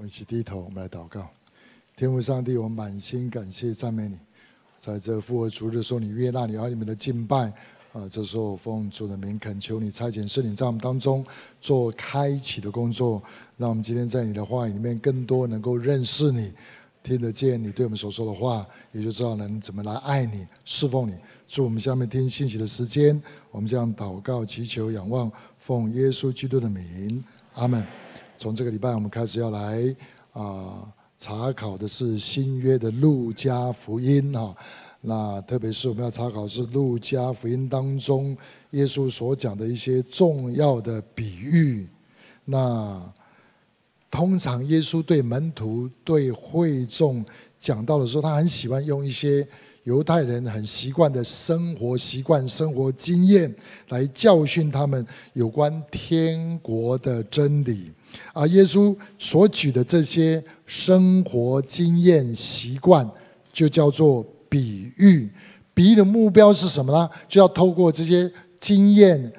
我们一起低头，我们来祷告。天父上帝，我满心感谢赞美你，在这复活主日的时候，你悦纳你儿女们的敬拜啊！这时候奉主的名恳求你差遣圣灵在我们当中做开启的工作，让我们今天在你的话语里面更多能够认识你，听得见你对我们所说的话，也就知道能怎么来爱你、侍奉你。祝我们下面听信息的时间，我们将祷告、祈求、仰望，奉耶稣基督的名，阿门。从这个礼拜，我们开始要来啊、查考的是新约的路加福音啊。那特别是我们要查考是路加福音当中耶稣所讲的一些重要的比喻。那通常耶稣对门徒、对会众讲到的时候，他很喜欢用一些。犹太人很习惯的生活习惯、生活经验，来教训他们有关天国的真理。而耶稣所举的这些生活经验、习惯，就叫做比喻。比喻的目标是什么呢？就要透过这些经验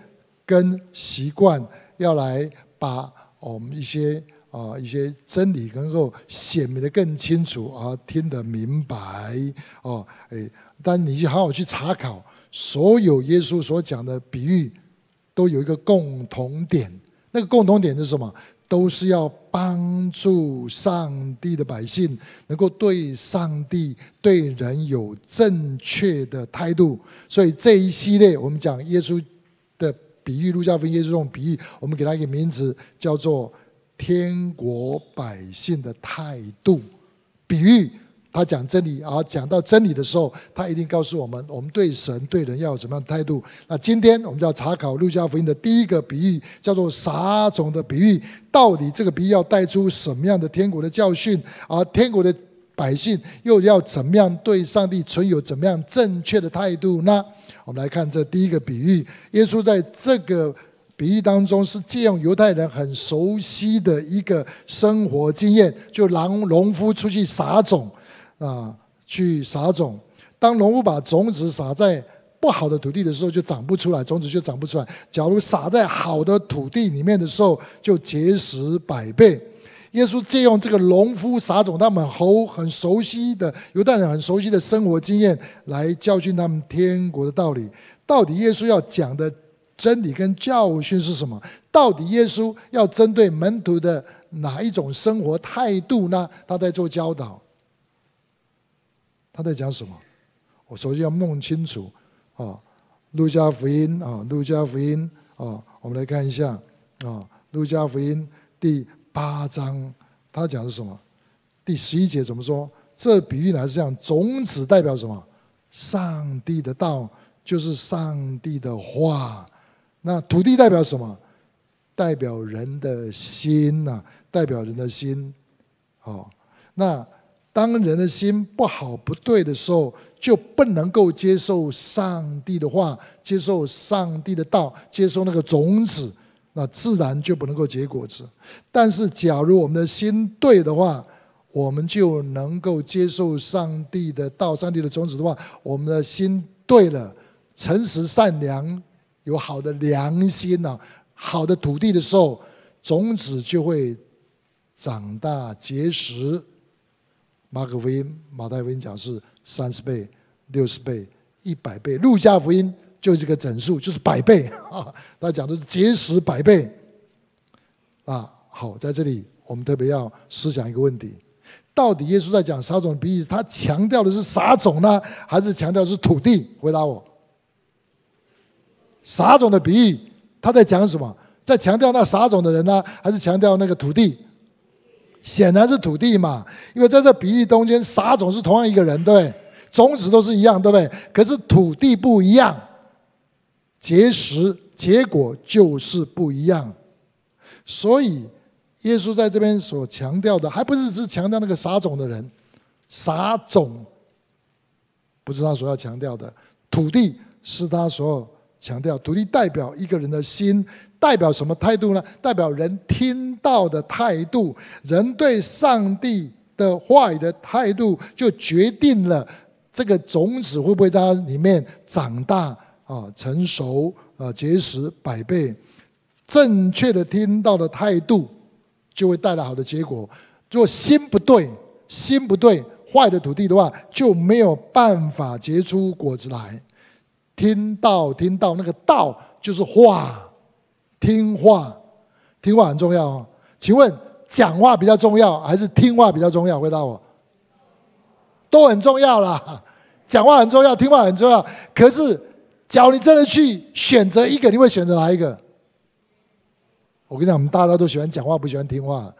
跟习惯，要来把我们一些。啊，一些真理能够显明的更清楚，啊听得明白。哦，哎，但你就好好去查考，所有耶稣所讲的比喻，都有一个共同点。那个共同点是什么？都是要帮助上帝的百姓，能够对上帝、对人有正确的态度。所以这一系列我们讲耶稣的比喻，路加福音耶稣这种比喻，我们给他一个名字，叫做。天国百姓的态度，比喻他讲真理，而讲到真理的时候，他一定告诉我们，我们对神对人要有什么样的态度。那今天我们就要查考路加福音的第一个比喻，叫做撒种的比喻。到底这个比喻要带出什么样的天国的教训？而天国的百姓又要怎么样对上帝存有怎么样正确的态度呢？我们来看这第一个比喻，耶稣在这个。比喻当中是借用犹太人很熟悉的一个生活经验，就让农夫出去撒种啊，去撒种。当农夫把种子撒在不好的土地的时候，就长不出来，种子就长不出来。假如撒在好的土地里面的时候，就结实百倍。耶稣借用这个农夫撒种，他们很很熟悉的犹太人很熟悉的生活经验，来教训他们天国的道理。到底耶稣要讲的？真理跟教训是什么？到底耶稣要针对门徒的哪一种生活态度呢？他在做教导，他在讲什么？我首先要弄清楚啊，《路加福音》啊，《路加福音》啊，我们来看一下啊，《路加福音》第八章，他讲的是什么？第十一节怎么说？这比喻呢是这样：种子代表什么？上帝的道就是上帝的话。那土地代表什么？代表人的心呐，代表人的心。哦，那当人的心不好不对的时候，就不能够接受上帝的话，接受上帝的道，接受那个种子，那自然就不能够结果子。但是，假如我们的心对的话，我们就能够接受上帝的道，上帝的种子的话，我们的心对了，诚实善良。有好的良心呐，好的土地的时候，种子就会长大结实。马可福音、马太福音讲是三十倍、六十倍、一百倍，路加福音就这个整数，就是百倍啊。他讲的是结实百倍啊。好，在这里我们特别要思想一个问题：到底耶稣在讲撒种比喻，他强调的是撒种呢，还是强调是土地？回答我。撒种的比喻，他在讲什么？在强调那撒种的人呢，还是强调那个土地？显然是土地嘛，因为在这比喻中间，撒种是同样一个人，对，种子都是一样，对不对？可是土地不一样，结实结果就是不一样。所以耶稣在这边所强调的，还不是只强调那个撒种的人，撒种不是他所要强调的，土地是他所。强调土地代表一个人的心，代表什么态度呢？代表人听到的态度，人对上帝的话语的态度，就决定了这个种子会不会在它里面长大啊、成熟啊、结实百倍。正确的听到的态度，就会带来好的结果。如果心不对，心不对，坏的土地的话，就没有办法结出果子来。听到，听到，那个道就是话，听话，听话很重要哦。请问，讲话比较重要，还是听话比较重要？回答我，都很重要啦。讲话很重要，听话很重要。可是，假如你真的去选择一个，你会选择哪一个？我跟你讲，我们大家都喜欢讲话，不喜欢听话。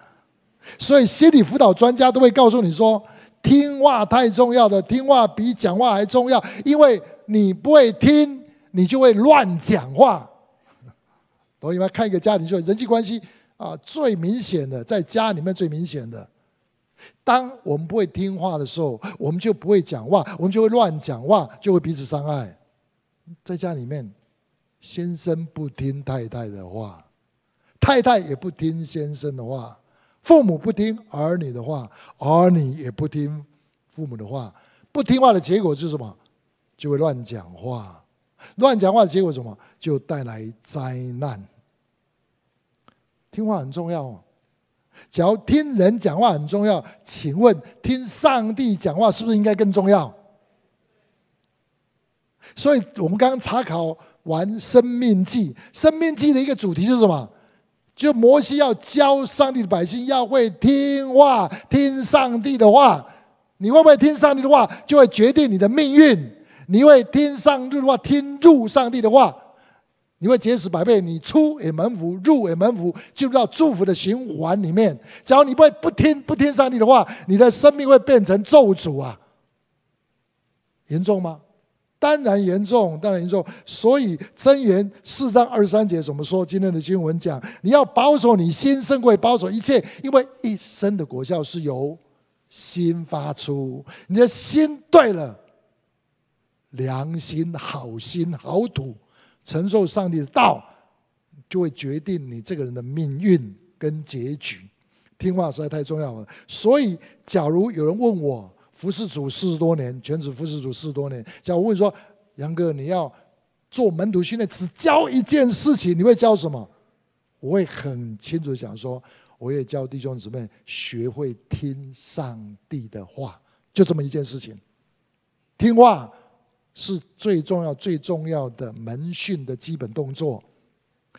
所以，心理辅导专家都会告诉你说，听话太重要的，听话比讲话还重要。因为你不会听，你就会乱讲话。懂吗？看一个家庭，就人际关系啊，最明显的在家里面最明显的。当我们不会听话的时候，我们就不会讲话，我们就会乱讲话，就会彼此伤害。在家里面，先生不听太太的话，太太也不听先生的话，父母不听儿女的话，儿女也不听父母的话。不听话的结果是什么？就会乱讲话。乱讲话的结果什么？就带来灾难。听话很重要哦。只要听人讲话很重要，请问听上帝讲话是不是应该更重要？所以我们刚刚查考完《生命记》，《生命记》的一个主题是什么？就摩西要教上帝的百姓要会听话，听上帝的话。你会不会听上帝的话，就会决定你的命运。你会听上帝的话，听入上帝的话。你会结实百倍，你出也门福，入也门福，进入到祝福的循环里面。只要你不会不听不听上帝的话，你的生命会变成咒诅啊！严重吗？当然严重，当然严重。所以箴言四章二十三节怎么说？今天的经文讲，你要保守你心，胜过保守一切，因为一生的果效是由心发出。你的心对了，良心、好心、好土。承受上帝的道，就会决定你这个人的命运跟结局。听话实在太重要了。所以，假如有人问我服侍主四十多年，全职服侍主四十多年，假如问说杨哥，你要做门徒训练，只教一件事情，你会教什么？我会很清楚想说，我也教弟兄姊妹学会听上帝的话，就这么一件事情，听话。是最重要、最重要的门训的基本动作，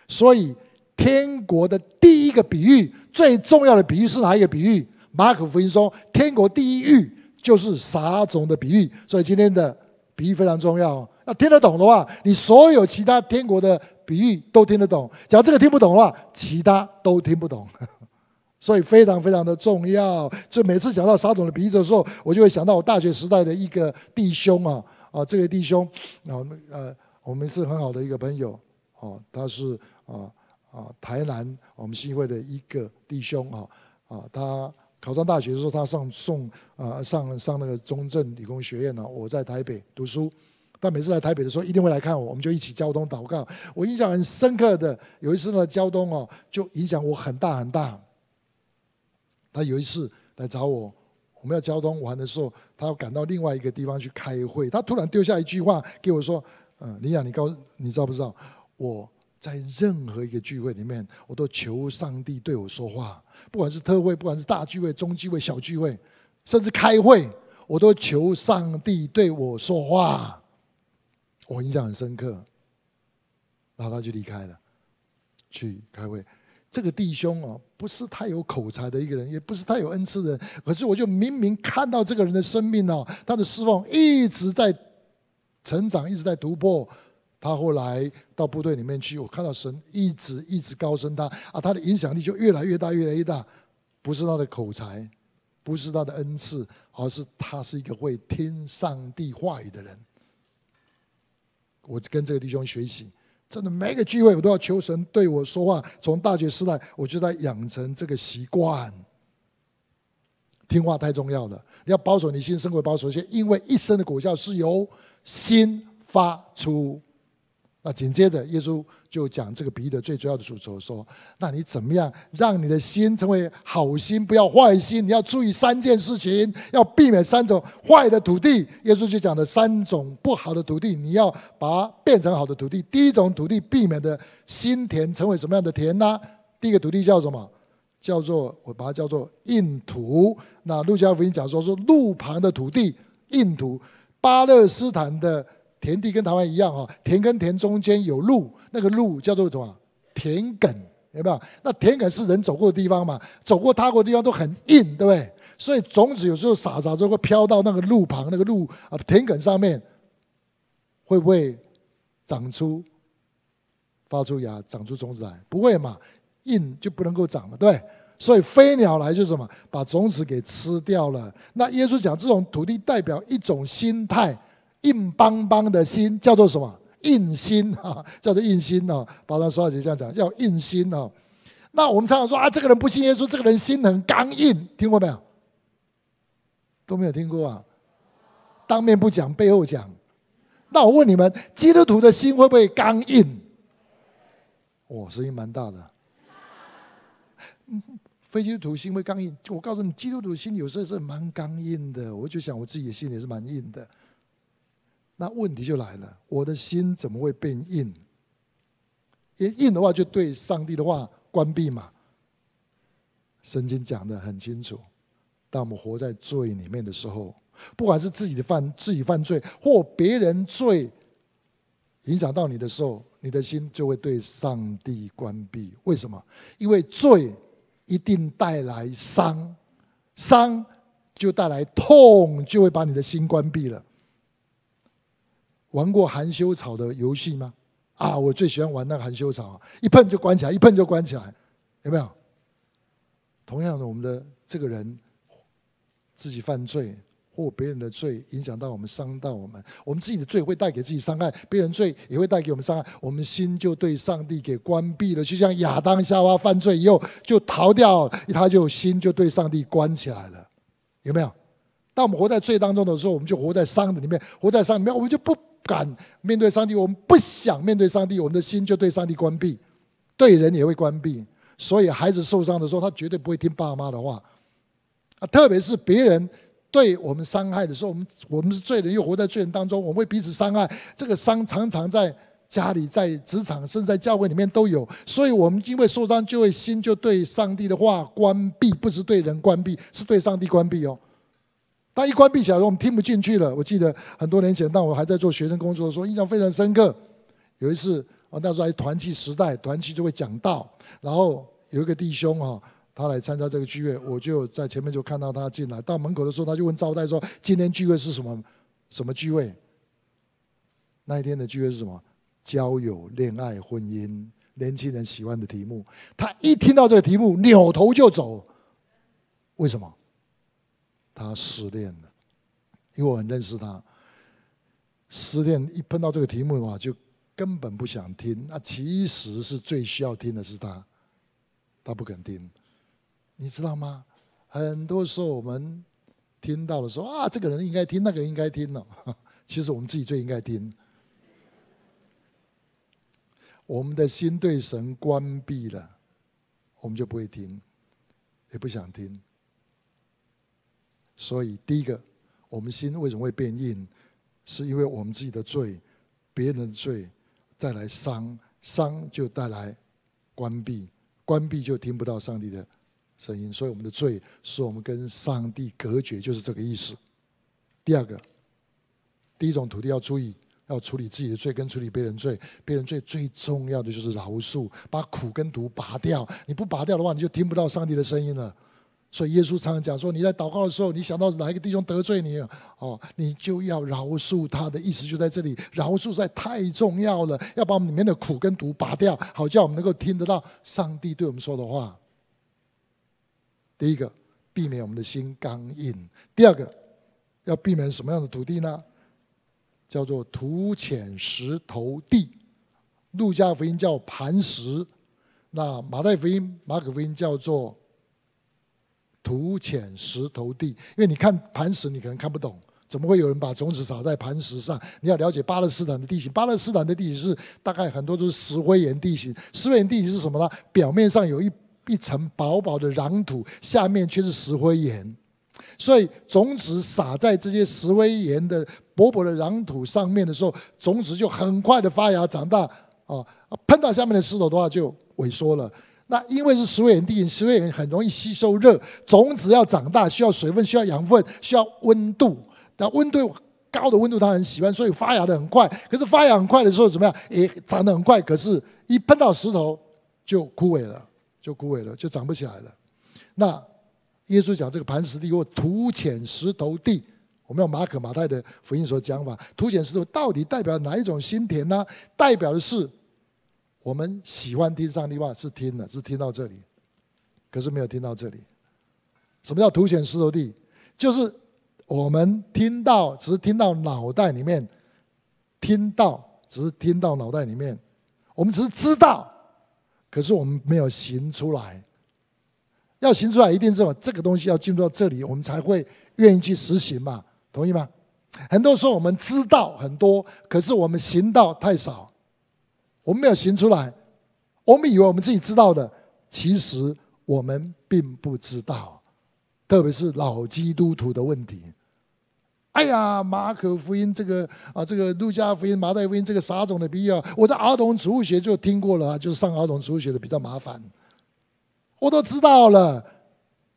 所以天国的第一个比喻，最重要的比喻是哪一个比喻？马可福音说，天国第一喻就是撒种的比喻。所以今天的比喻非常重要。要听得懂的话，你所有其他天国的比喻都听得懂；假如这个听不懂的话，其他都听不懂。所以非常非常的重要。所以每次讲到撒种的比喻的时候，我就会想到我大学时代的一个弟兄啊。啊，这位弟兄，啊，呃，我们是很好的一个朋友，哦，他是啊啊台南我们新会的一个弟兄啊，啊，他考上大学的时候，他上送啊上上那个中正理工学院呢，我在台北读书，他每次来台北的时候，一定会来看我，我们就一起交通祷告。我印象很深刻的有一次呢，交通哦，就影响我很大很大。他有一次来找我。我们要交通完的时候，他要赶到另外一个地方去开会。他突然丢下一句话给我说：“嗯，李亚，你告你知道不知道？我在任何一个聚会里面，我都求上帝对我说话。不管是特会，不管是大聚会、中聚会、小聚会，甚至开会，我都求上帝对我说话。我印象很深刻。然后他就离开了，去开会。”这个弟兄哦，不是太有口才的一个人，也不是太有恩赐的人。可是我就明明看到这个人的生命哦，他的失望一直在成长，一直在突破。他后来到部队里面去，我看到神一直一直高升他啊，他的影响力就越来越大，越来越大。不是他的口才，不是他的恩赐，而是他是一个会听上帝话语的人。我跟这个弟兄学习。真的，每个聚会我都要求神对我说话。从大学时代，我就在养成这个习惯。听话太重要了，你要保守你心，生活保守一切，因为一生的果效是由心发出。那紧接着，耶稣就讲这个比喻的最主要的主轴，说：那你怎么样让你的心成为好心，不要坏心？你要注意三件事情，要避免三种坏的土地。耶稣就讲的三种不好的土地，你要把变成好的土地。第一种土地，避免的心田成为什么样的田呢？第一个土地叫什么？叫做我把它叫做硬土。那路加福音讲说是路旁的土地，硬土。巴勒斯坦的田地跟台湾一样啊，田跟田中间有路，那个路叫做什么？田埂，有没有？那田埂是人走过的地方嘛？走过踏过的地方都很硬，对不对？所以种子有时候撒撒就会飘到那个路旁那个路啊田埂上面，会不会长出？发出芽，长出种子来，不会嘛？硬就不能够长了，对。所以飞鸟来就是什么？把种子给吃掉了。那耶稣讲，这种土地代表一种心态，硬邦邦的心，叫做什么？硬心啊，叫做硬心啊。保罗说话就这样讲，叫硬心啊。那我们常常说啊，这个人不信耶稣，这个人心很刚硬，听过没有？都没有听过啊。当面不讲，背后讲。那我问你们，基督徒的心会不会刚硬？哇，声音蛮大的。非基督徒心会刚硬，我告诉你，基督徒心有时候是蛮刚硬的。我就想我自己的心也是蛮硬的。那问题就来了，我的心怎么会变硬？因硬的话，就对上帝的话关闭嘛。圣经讲得很清楚，当我们活在罪里面的时候，不管是自己的犯自己犯罪，或别人罪影响到你的时候。你的心就会对上帝关闭，为什么？因为罪一定带来伤，伤就带来痛，就会把你的心关闭了。玩过含羞草的游戏吗？啊，我最喜欢玩那个含羞草，一碰就关起来，一碰就关起来，有没有？同样的，我们的这个人自己犯罪。或别人的罪影响到我们，伤到我们，我们自己的罪会带给自己伤害，别人罪也会带给我们伤害，我们心就对上帝给关闭了。就像亚当夏娃犯罪以后就逃掉，他就心就对上帝关起来了，有没有？当我们活在罪当中的时候，我们就活在伤的里面，活在伤里面，我们就不敢面对上帝，我们不想面对上帝，我们的心就对上帝关闭，对人也会关闭。所以孩子受伤的时候，他绝对不会听爸妈的话啊，特别是别人。对我们伤害的时候，我们我们是罪人，又活在罪人当中，我们会彼此伤害。这个伤常常在家里、在职场，甚至在教会里面都有。所以，我们因为受伤，就会心就对上帝的话关闭，不是对人关闭，是对上帝关闭哦。当一关闭起来，我们听不进去了。我记得很多年前，当我还在做学生工作的时候，印象非常深刻。有一次，啊，那时候还团契时代，团契就会讲道，然后有一个弟兄哈。他来参加这个聚会，我就在前面就看到他进来。到门口的时候，他就问招待说：“今天聚会是什么？什么聚会？”那一天的聚会是什么？交友、恋爱、婚姻，年轻人喜欢的题目。他一听到这个题目，扭头就走。为什么？他失恋了，因为我很认识他。失恋一碰到这个题目的话，就根本不想听。那其实是最需要听的是他，他不肯听。你知道吗？很多时候我们听到的时候啊，这个人应该听，那个人应该听了。其实我们自己最应该听。我们的心对神关闭了，我们就不会听，也不想听。所以第一个，我们心为什么会变硬？是因为我们自己的罪，别人的罪带来伤，伤就带来关闭，关闭就听不到上帝的声音，所以我们的罪使我们跟上帝隔绝，就是这个意思。第二个，第一种土地要注意，要处理自己的罪跟处理别人罪。别人罪最重要的就是饶恕，把苦跟毒拔掉。你不拔掉的话，你就听不到上帝的声音了。所以耶稣常常讲说，你在祷告的时候，你想到哪一个弟兄得罪你，哦，你就要饶恕他。的意思就在这里，饶恕在太重要了，要把我们里面的苦跟毒拔掉，好叫我们能够听得到上帝对我们说的话。第一个，避免我们的心刚硬；第二个，要避免什么样的土地呢？叫做土浅石头地。路加福音叫磐石，那马太福音、马可福音叫做土浅石头地。因为你看磐石，你可能看不懂，怎么会有人把种子撒在磐石上？你要了解巴勒斯坦的地形，巴勒斯坦的地形是大概很多都是石灰岩地形。石灰岩地形是什么呢？表面上有一。一层薄薄的壤土，下面却是石灰岩，所以种子撒在这些石灰岩的薄薄的壤土上面的时候，种子就很快的发芽长大。哦，碰到下面的石头的话就萎缩了。那因为是石灰岩地形，石灰岩很容易吸收热，种子要长大需要水分，需要养分，需要温度。那温度高的温度它很喜欢，所以发芽的很快。可是发芽很快的时候怎么样？也长得很快，可是一碰到石头就枯萎了，就枯萎了，就长不起来了。那耶稣讲这个磐石地或土浅石头地，我们用马可、马太的福音所讲法，土浅石头到底代表哪一种心田呢？代表的是我们喜欢听上帝话，是听了，是听到这里，可是没有听到这里。什么叫凸显石头地？就是我们听到，只是听到脑袋里面，听到只是听到脑袋里面，我们只是知道，可是我们没有行出来。要行出来，一定是这个东西要进入到这里，我们才会愿意去实行嘛，同意吗？很多时候我们知道很多，可是我们行道太少，我们没有行出来，我们以为我们自己知道的，其实我们并不知道，特别是老基督徒的问题。哎呀，马可福音这个啊，这个路加福音、马太福音这个撒种的比喻啊，我在儿童植物学就听过了啊，就是上儿童植物学的比较麻烦。我都知道了，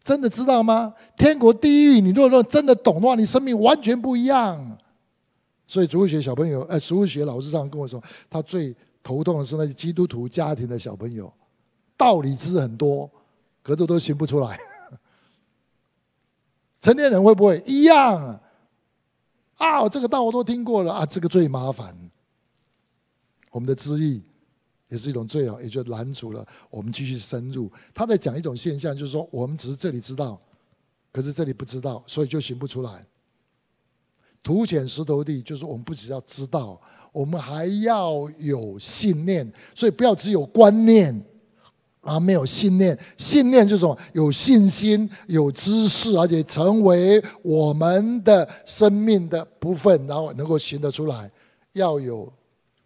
真的知道吗？天国地狱，你如果真的懂的话，你生命完全不一样。所以，植物学小朋友，哎，植物学老师上跟我说，他最头痛的是那些基督徒家庭的小朋友，道理知很多，可是都行不出来。成年人会不会一样？啊，这个道我都听过了啊，这个最麻烦。我们的知意。也是一种罪哦，也就拦阻了我们继续深入。他在讲一种现象，就是说我们只是这里知道，可是这里不知道，所以就行不出来。土浅石头地，就是我们不只要知道，我们还要有信念。所以不要只有观念，而没有信念。信念就是说有信心、有知识，而且成为我们的生命的部分，然后能够行得出来。要有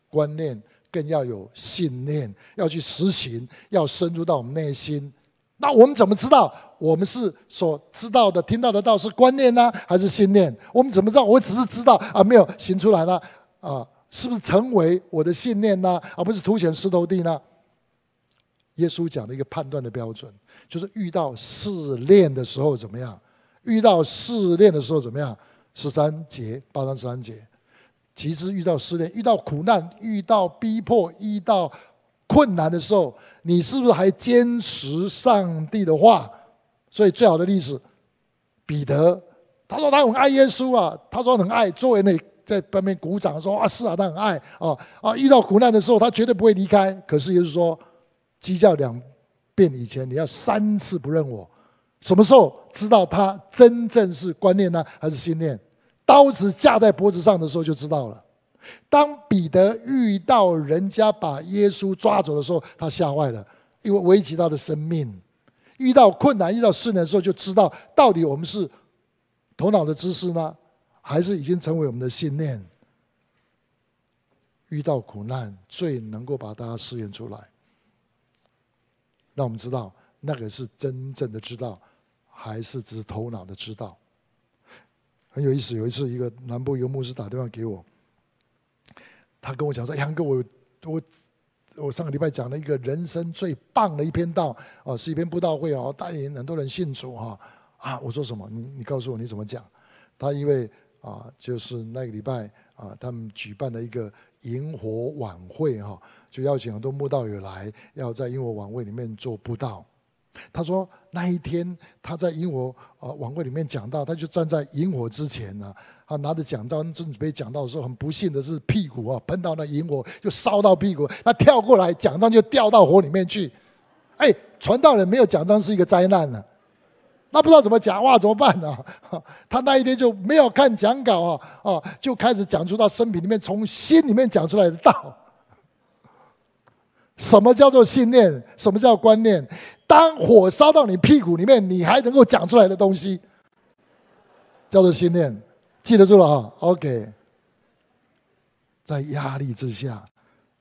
观念。更要有信念，要去实行，要深入到我们内心。那我们怎么知道我们是所知道的、听到的道是观念呢，还是信念？我们怎么知道？我只是知道啊没有行出来呢？啊，是不是成为我的信念呢？而不是凸显石头地呢？耶稣讲的一个判断的标准，就是遇到试炼的时候怎么样？遇到试炼的时候怎么样？十三节，八章十三节。其实遇到试炼、遇到苦难、遇到逼迫、遇到困难的时候，你是不是还坚持上帝的话？所以最好的例子，彼得，他说他很爱耶稣啊，他说很爱，作为那在旁边鼓掌说啊，是啊，他很爱啊啊！遇到苦难的时候，他绝对不会离开。可是耶稣说，鸡叫两遍以前，你要三次不认我。什么时候知道他真正是观念呢，还是信念？刀子架在脖子上的时候就知道了。当彼得遇到人家把耶稣抓走的时候，他吓坏了，因为危及他的生命。遇到困难、遇到困难的时候，就知道到底我们是头脑的知识呢，还是已经成为我们的信念？遇到苦难，最能够把大家试验出来。那我们知道，那个是真正的知道，还是只是头脑的知道？很有意思，有一次，一个南部一个牧师打电话给我，他跟我讲说：“杨哥，我我我上个礼拜讲了一个人生最棒的一篇道，哦，是一篇布道会哦，带领很多人信主哈啊！”我说什么？你你告诉我你怎么讲？他因为啊，就是那个礼拜啊，他们举办了一个萤火晚会哈，就邀请很多慕道友来，要在萤火晚会里面做布道。他说那一天他在萤火呃晚会里面讲到，他就站在萤火之前呢，他拿着讲章正准备讲到的时候，很不幸的是屁股啊喷到那萤火，就烧到屁股，他跳过来讲章就掉到火里面去。哎，传道人没有讲章是一个灾难呢，那不知道怎么讲话，怎么办呢？他那一天就没有看讲稿啊啊，就开始讲出他生命里面从心里面讲出来的道。什么叫做信念？什么叫观念？当火烧到你屁股里面，你还能够讲出来的东西，叫做信念。记得住了哈？OK。在压力之下，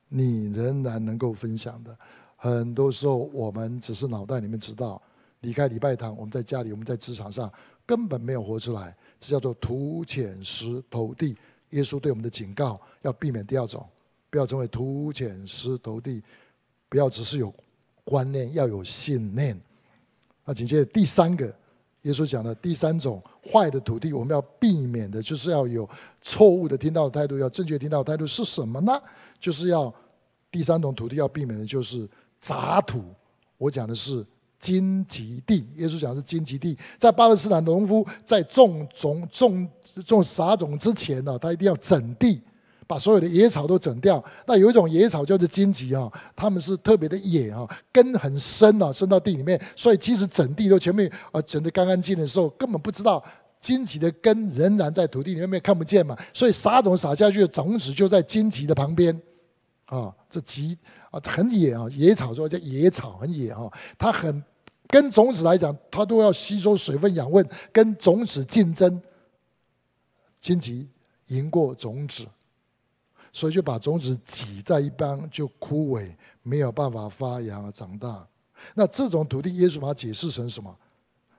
你仍然能够分享的。很多时候，我们只是脑袋里面知道，离开礼拜堂，我们在家里，我们在职场上，根本没有活出来。这叫做土浅石头地。耶稣对我们的警告，要避免第二种，不要成为土浅石头地。不要只是有观念，要有信念。那紧接着第三个，耶稣讲的第三种坏的土地，我们要避免的，就是要有错误的听到的态度，要正确听到的态度是什么呢？就是要第三种土地要避免的，就是杂土。我讲的是荆棘地。耶稣讲是荆棘地，在巴勒斯坦农夫在种种种种撒种之前呢，他一定要整地。把所有的野草都整掉。那有一种野草叫做荆棘啊，它们是特别的野啊，根很深啊，深到地里面。所以即使整地都前面啊整得干干净净的时候，根本不知道荆棘的根仍然在土地里面看不见嘛。所以撒种撒下去的种子就在荆棘的旁边啊，这棘啊很野啊，野草说叫野草很野啊，它很跟种子来讲，它都要吸收水分养分，跟种子竞争，荆棘赢过种子。所以就把种子挤在一边，就枯萎，没有办法发芽长大。那这种土地，耶稣把它解释成什么？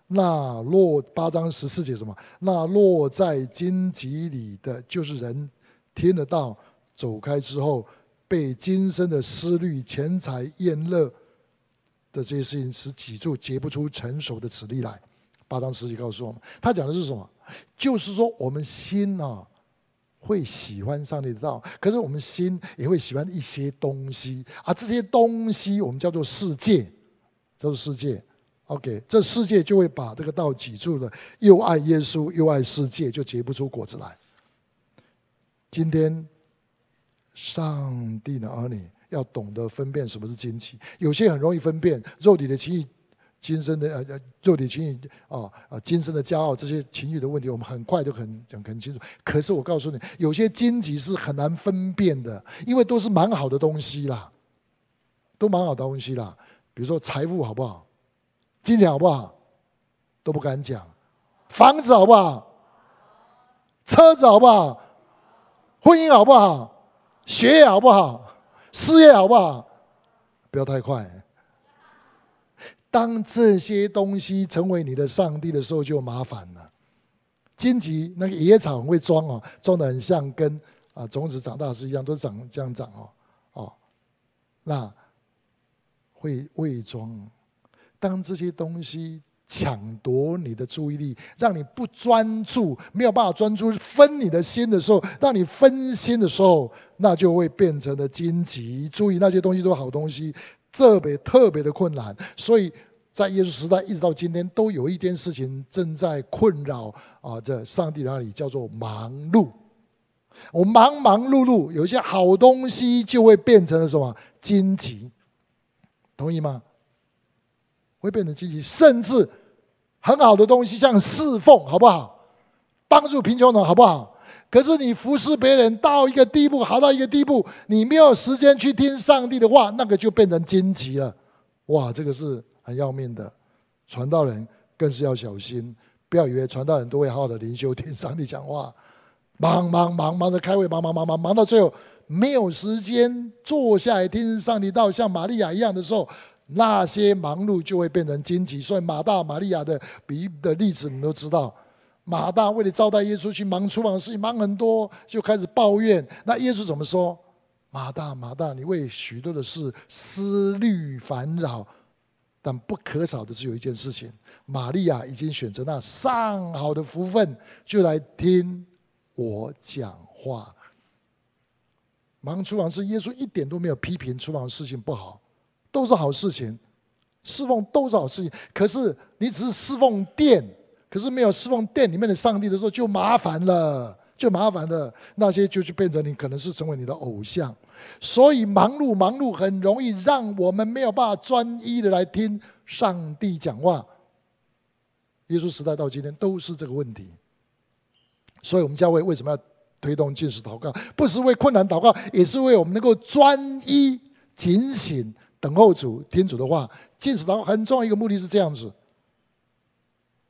那落八章十四节什么？那落在荆棘里的，就是人听得到，走开之后，被今生的思虑、钱财、宴乐的这些事情使脊柱，结不出成熟的子粒来。八章十节告诉我们，他讲的是什么？就是说我们心啊。会喜欢上帝的道，可是我们心也会喜欢一些东西，而这些东西我们叫做世界，叫做世界。OK，这世界就会把这个道挤住了，又爱耶稣又爱世界，就结不出果子来。今天，上帝的儿女要懂得分辨什么是荆棘，有些很容易分辨肉体的情欲。今生的呃呃，肉体情欲啊啊，今生的骄傲，这些情欲的问题，我们很快就很讲很清楚。可是我告诉你，有些荆棘是很难分辨的，因为都是蛮好的东西啦，都蛮好的东西啦。比如说财富好不好？金钱好不好？都不敢讲。房子好不好？车子好不好？婚姻好不好？学业好不好？事业好不好？不要太快。当这些东西成为你的上帝的时候，就麻烦了。荆棘那个野草会装哦，装的很像跟啊种子长大是一样，都长这样长哦哦，那会伪装。当这些东西抢夺你的注意力，让你不专注，没有办法专注分你的心的时候，让你分心的时候，那就会变成了荆棘。注意那些东西都是好东西。特别特别的困难，所以在耶稣时代一直到今天，都有一件事情正在困扰啊，这上帝那里叫做忙碌。我忙忙碌碌，有些好东西就会变成了什么荆棘，同意吗？会变成荆棘，甚至很好的东西，像侍奉，好不好？帮助贫穷人，好不好？可是你服侍别人到一个地步，好到一个地步，你没有时间去听上帝的话，那个就变成荆棘了。哇，这个是很要命的。传道人更是要小心，不要以为传道人都会好好的灵修听上帝讲话，忙忙忙忙的开会，忙忙忙忙忙到最后没有时间坐下来听上帝道，像玛利亚一样的时候，那些忙碌就会变成荆棘。所以马大、玛利亚的比的例子，你都知道。马大为了招待耶稣去忙厨房的事情，忙很多，就开始抱怨。那耶稣怎么说？马大，马大，你为许多的事思虑烦扰，但不可少的只有一件事情。玛利亚已经选择那上好的福分，就来听我讲话。忙厨房是耶稣一点都没有批评厨房的事情不好，都是好事情，侍奉都是好事情。可是你只是侍奉殿。可是没有侍奉殿里面的上帝的时候，就麻烦了，就麻烦了。那些就去变成你可能是成为你的偶像，所以忙碌忙碌很容易让我们没有办法专一的来听上帝讲话。耶稣时代到今天都是这个问题，所以我们教会为什么要推动禁食祷告？不是为困难祷告，也是为我们能够专一、警醒、等候主、听主的话。进食祷很重要一个目的是这样子。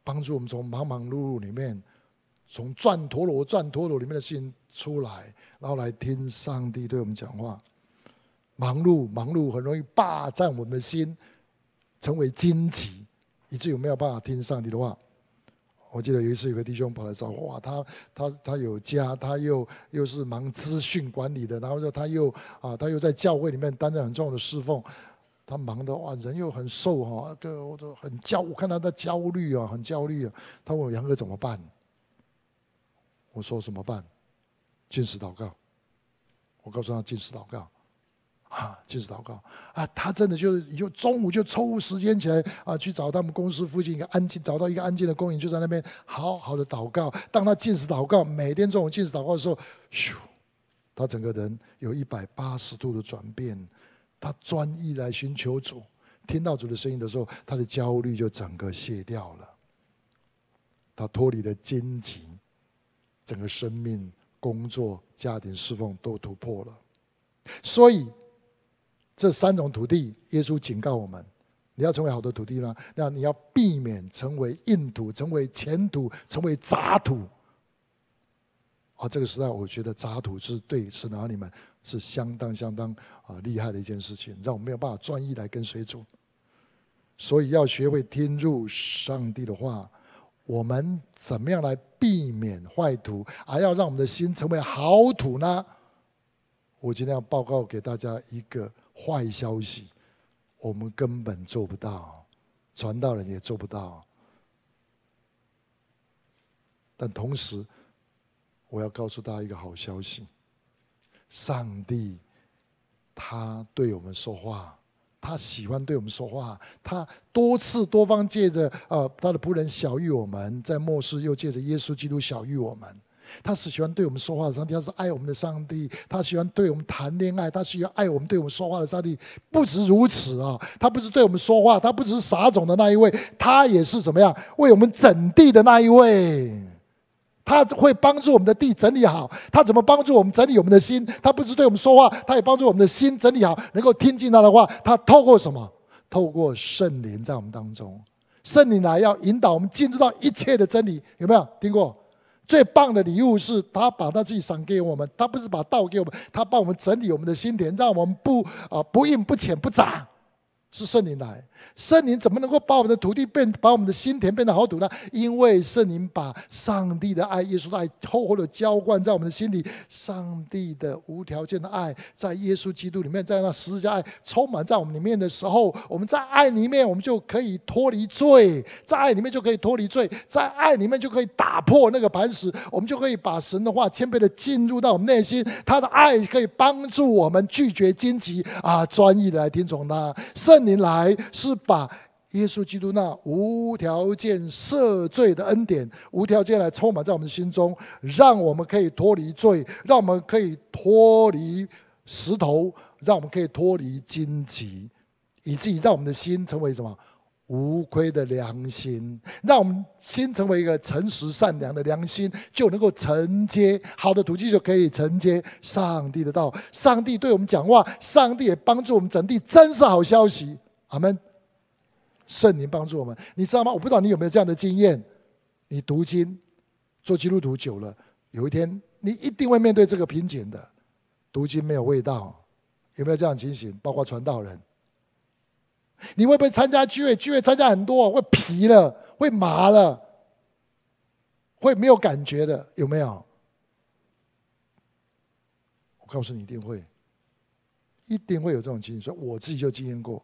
帮助我们从忙忙碌碌里面，从转陀螺转陀螺里面的心出来，然后来听上帝对我们讲话。忙碌忙碌很容易霸占我们的心，成为荆棘，以至于没有办法听上帝的话。我记得有一次有个弟兄跑来找我，哇，他他他有家，他又又是忙资讯管理的，然后说他又啊他又在教会里面担任很重要的侍奉。他忙的哇，人又很瘦哈，个我都很焦，我看他的焦虑啊，很焦虑啊。他问我杨哥怎么办？我说怎么办？禁食祷告。我告诉他禁食祷告。啊，禁食祷告啊！他真的就是，就中午就抽时间起来啊，去找他们公司附近一个安静，找到一个安静的公园，就在那边好好的祷告。当他禁食祷告，每天中午禁食祷告的时候，咻，他整个人有一百八十度的转变。他专一来寻求主，听到主的声音的时候，他的焦虑就整个卸掉了。他脱离了荆棘，整个生命、工作、家庭侍奉都突破了。所以。这三种土地，耶稣警告我们：你要成为好的土地呢，那你要避免成为硬土、成为浅土、成为杂土。啊，这个时代，我觉得杂土是对神儿女们是相当相当啊厉害的一件事情，让我们没有办法专一来跟随主。所以要学会听入上帝的话。我们怎么样来避免坏土，而要让我们的心成为好土呢？我今天要报告给大家一个。坏消息，我们根本做不到，传道人也做不到。但同时，我要告诉大家一个好消息：上帝他对我们说话，他喜欢对我们说话，他多次多方借着呃他的仆人晓諭我们，在末世又借着耶稣基督晓諭我们。他是喜欢对我们说话的上帝，他是爱我们的上帝。他喜欢对我们谈恋爱，他喜欢爱我们对我们说话的上帝。不止如此啊，他不是对我们说话，他不只是撒种的那一位，他也是怎么样为我们整地的那一位。他会帮助我们的地整理好。他怎么帮助我们整理我们的心？他不是对我们说话，他也帮助我们的心整理好，能够听进他的话。他透过什么？透过圣灵在我们当中，圣灵来要引导我们进入到一切的真理。有没有听过？最棒的礼物是他把他自己赏给我们，他不是把道给我们，他帮我们整理我们的心田，让我们不啊不硬不浅不杂，是圣灵来。圣灵怎么能够把我们的土地变，把我们的心田变得好土呢？因为圣灵把上帝的爱、耶稣的爱厚厚的浇灌在我们的心里。上帝的无条件的爱，在耶稣基督里面，在那十字架爱充满在我们里面的时候，我们在爱里面，我们就可以脱离罪；在爱里面就可以脱离罪，在爱里面就可以打破那个磐石，我们就可以把神的话谦卑的进入到我们内心。他的爱可以帮助我们拒绝荆棘啊，专一的来听从他。圣灵来是。把耶稣基督那无条件赦罪的恩典，无条件来充满在我们的心中，让我们可以脱离罪，让我们可以脱离石头，让我们可以脱离荆棘，以至于让我们的心成为什么？无愧的良心，让我们心成为一个诚实善良的良心，就能够承接好的土地，就可以承接上帝的道。上帝对我们讲话，上帝也帮助我们整地，真是好消息。阿门。圣灵帮助我们，你知道吗？我不知道你有没有这样的经验。你读经做基督徒久了，有一天你一定会面对这个瓶颈的。读经没有味道，有没有这样的情形？包括传道人，你会不会参加聚会？聚会参加很多，会疲了，会麻了，会没有感觉的，有没有？我告诉你，一定会，一定会有这种情形。所以我自己就经验过。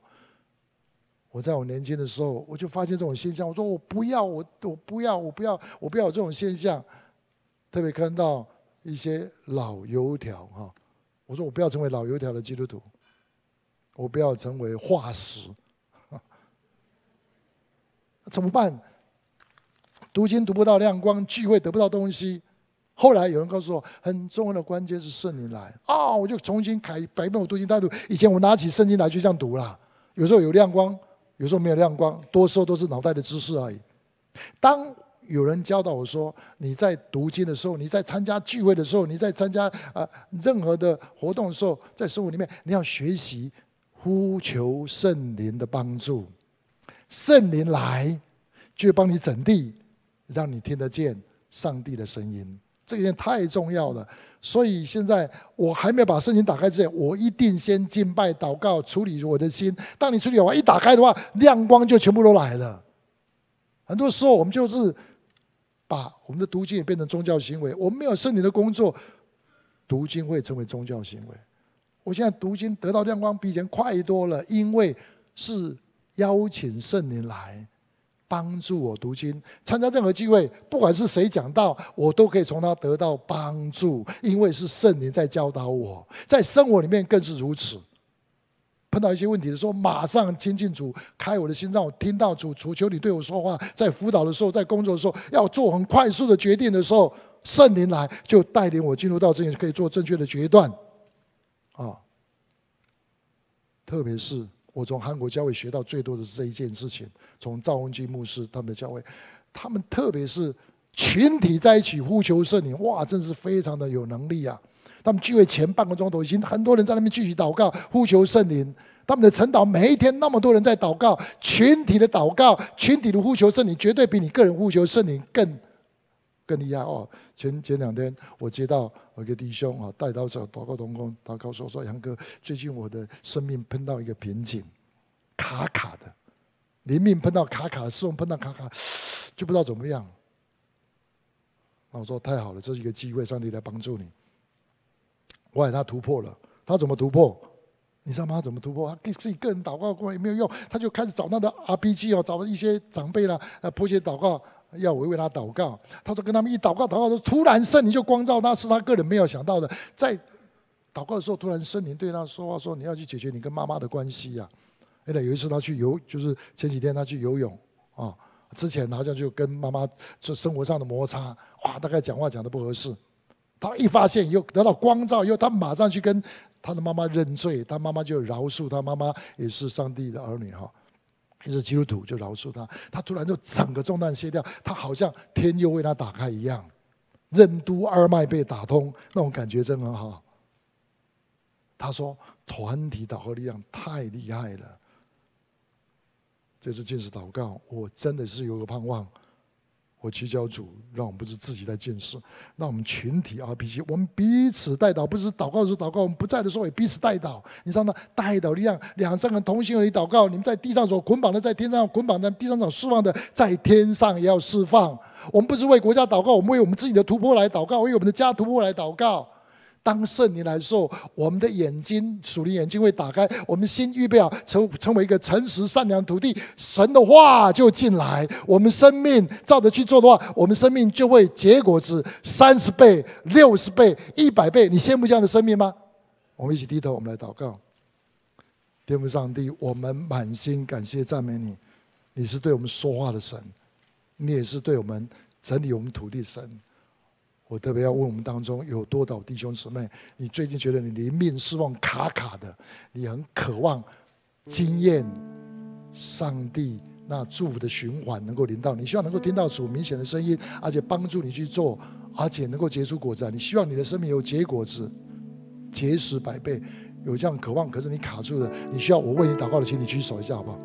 我在我年轻的时候，我就发现这种现象。我说我不要，我我不要，我不要，我不要有这种现象。特别看到一些老油条哈，我说我不要成为老油条的基督徒，我不要成为化石。怎么办？读经读不到亮光，聚会得不到东西。后来有人告诉我，很重要的关键是圣灵来啊、我就重新改改变我读经态度。以前我拿起圣经来就这样读了，有时候有亮光。有时候没有亮光，多数都是脑袋的知识而已。当有人教导我说，你在读经的时候，你在参加聚会的时候，你在参加啊任何的活动的时候，在生活里面，你要学习呼求圣灵的帮助，圣灵来就会帮你整地，让你听得见上帝的声音。这一点太重要了。所以现在我还没有把圣经打开之前，我一定先敬拜、祷告、处理我的心。当你处理完一打开的话，亮光就全部都来了。很多时候我们就是把我们的读经也变成宗教行为。我们没有圣灵的工作，读经会成为宗教行为。我现在读经得到亮光比以前快多了，因为是邀请圣灵来帮助我读经。参加任何聚会，不管是谁讲道，我都可以从他得到帮助，因为是圣灵在教导我。在生活里面更是如此。碰到一些问题的时候，马上亲近主，开我的心，让我听到主，主求你对我说话。在辅导的时候，在工作的时候，要做很快速的决定的时候，圣灵来就带领我进入到这里，可以做正确的决断。啊，特别是我从韩国教会学到最多的是这一件事情。从赵文基牧师他们的教会，他们特别是群体在一起呼求圣灵，哇，真是非常的有能力啊！他们聚会前半个钟头，已经很多人在那边继续祷告、呼求圣灵。他们的晨祷每一天那么多人在祷告，群体的祷告、群体的呼求圣灵，绝对比你个人呼求圣灵更更厉害哦。前前两天我接到我一个弟兄啊，带到这祷告同工，他告诉我说：“杨哥，最近我的生命碰到一个瓶颈，卡卡的，灵命碰到卡卡，事奉碰到卡卡，就不知道怎么样。”那我说：“太好了，这是一个机会，上帝来帮助你。”我给他突破了，他怎么突破？你知道吗？他怎么突破？他给自己个人祷告过也没有用，他就开始找那个 RPG 哦，找一些长辈啦，呃，迫切祷告，要我为他祷告。他说跟他们一祷告，祷告说，突然圣灵就光照他，是他个人没有想到的。在祷告的时候，突然圣灵对他说话，说你要去解决你跟妈妈的关系呀。哎，有一次他去游，就是前几天他去游泳啊，之前好像就跟妈妈做生活上的摩擦，哇，大概讲话讲得不合适。他一发现，又得到光照，以后他马上去跟他的妈妈认罪，他妈妈就饶恕他。妈妈也是上帝的儿女哈，也是基督徒，就饶恕他。他突然就整个重担卸掉，他好像天又为他打开一样，任督二脉被打通，那种感觉真很好。他说：“团体祷告力量太厉害了。”这次禁食祷告，我真的是有个盼望。我祈求主，让我们不是自己在建设，让我们群体 RPG，我们彼此带祷，不是祷告的时候祷告，我们不在的时候也彼此带祷。你知道吗？代祷力量，两三个同行而已祷告，你们在地上所捆绑的，在天上捆绑的；地上所释放的，在天上也要释放。我们不是为国家祷告，我们为我们自己的突破来祷告，为我们的家突破来祷告。当圣灵来的时候，我们的眼睛属灵眼睛会打开，我们心预备好成成为一个诚实善良的土地，神的话就进来，我们生命照着去做的话，我们生命就会结果子三十倍、六十倍、一百倍。你羡慕这样的生命吗？我们一起低头，我们来祷告。天父上帝，我们满心感谢赞美你，你是对我们说话的神，你也是对我们整理我们土地神。我特别要问我们当中有多少弟兄姊妹，你最近觉得你灵命失望卡卡的，你很渴望经验上帝那祝福的循环能够临到你，希望能够听到主明显的声音，而且帮助你去做，而且能够结出果子。你希望你的生命有结果子，结实百倍，有这样渴望，可是你卡住了，你需要我为你祷告的，请你举手一下，好不好？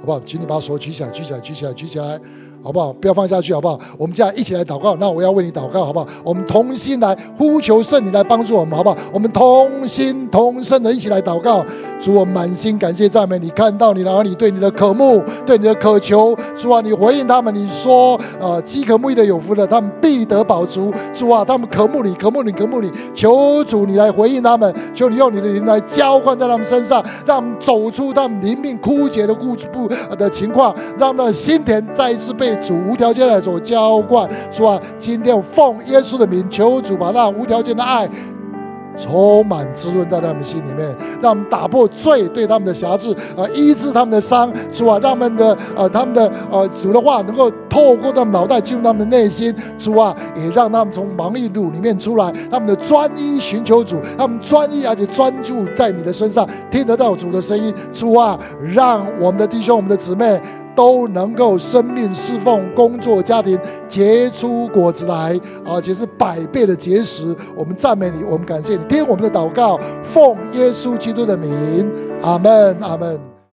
好不好？请你把手举起来，举起来，举起来，举起来。好不好？不要放下去，好不好？我们这样一起来祷告。那我要为你祷告，好不好？我们同心来呼求圣灵来帮助我们，好不好？我们同心同声的一起来祷告。主，我满心感谢赞美你，看到你然后你对你的渴慕，对你的渴求。主啊，你回应他们，你说，呃，饥渴慕义的有福了，他们必得饱足。主啊，他们渴慕你，渴慕你，渴慕你。求主你来回应他们，求你用你的灵来浇灌在他们身上，让他们走出他们灵命枯竭的故不的情况，让他的心田再一次被。主无条件来做浇灌，说啊，今天我奉耶稣的名求主把那无条件的爱充满滋润在他们心里面，让我们打破罪对他们的辖制，啊，医治他们的伤，主啊，让他们的呃他们的呃主的话能够透过他们脑袋进入他们的内心，主啊，也让他们从忙碌里面出来，他们的专一寻求主，他们专一而且专注在你的身上，听得到主的声音，主啊，让我们的弟兄、我们的姊妹。都能够生命侍奉、工作、家庭结出果子来，而且是百倍的结实。我们赞美你，我们感谢你，听我们的祷告，奉耶稣基督的名，阿门，阿门。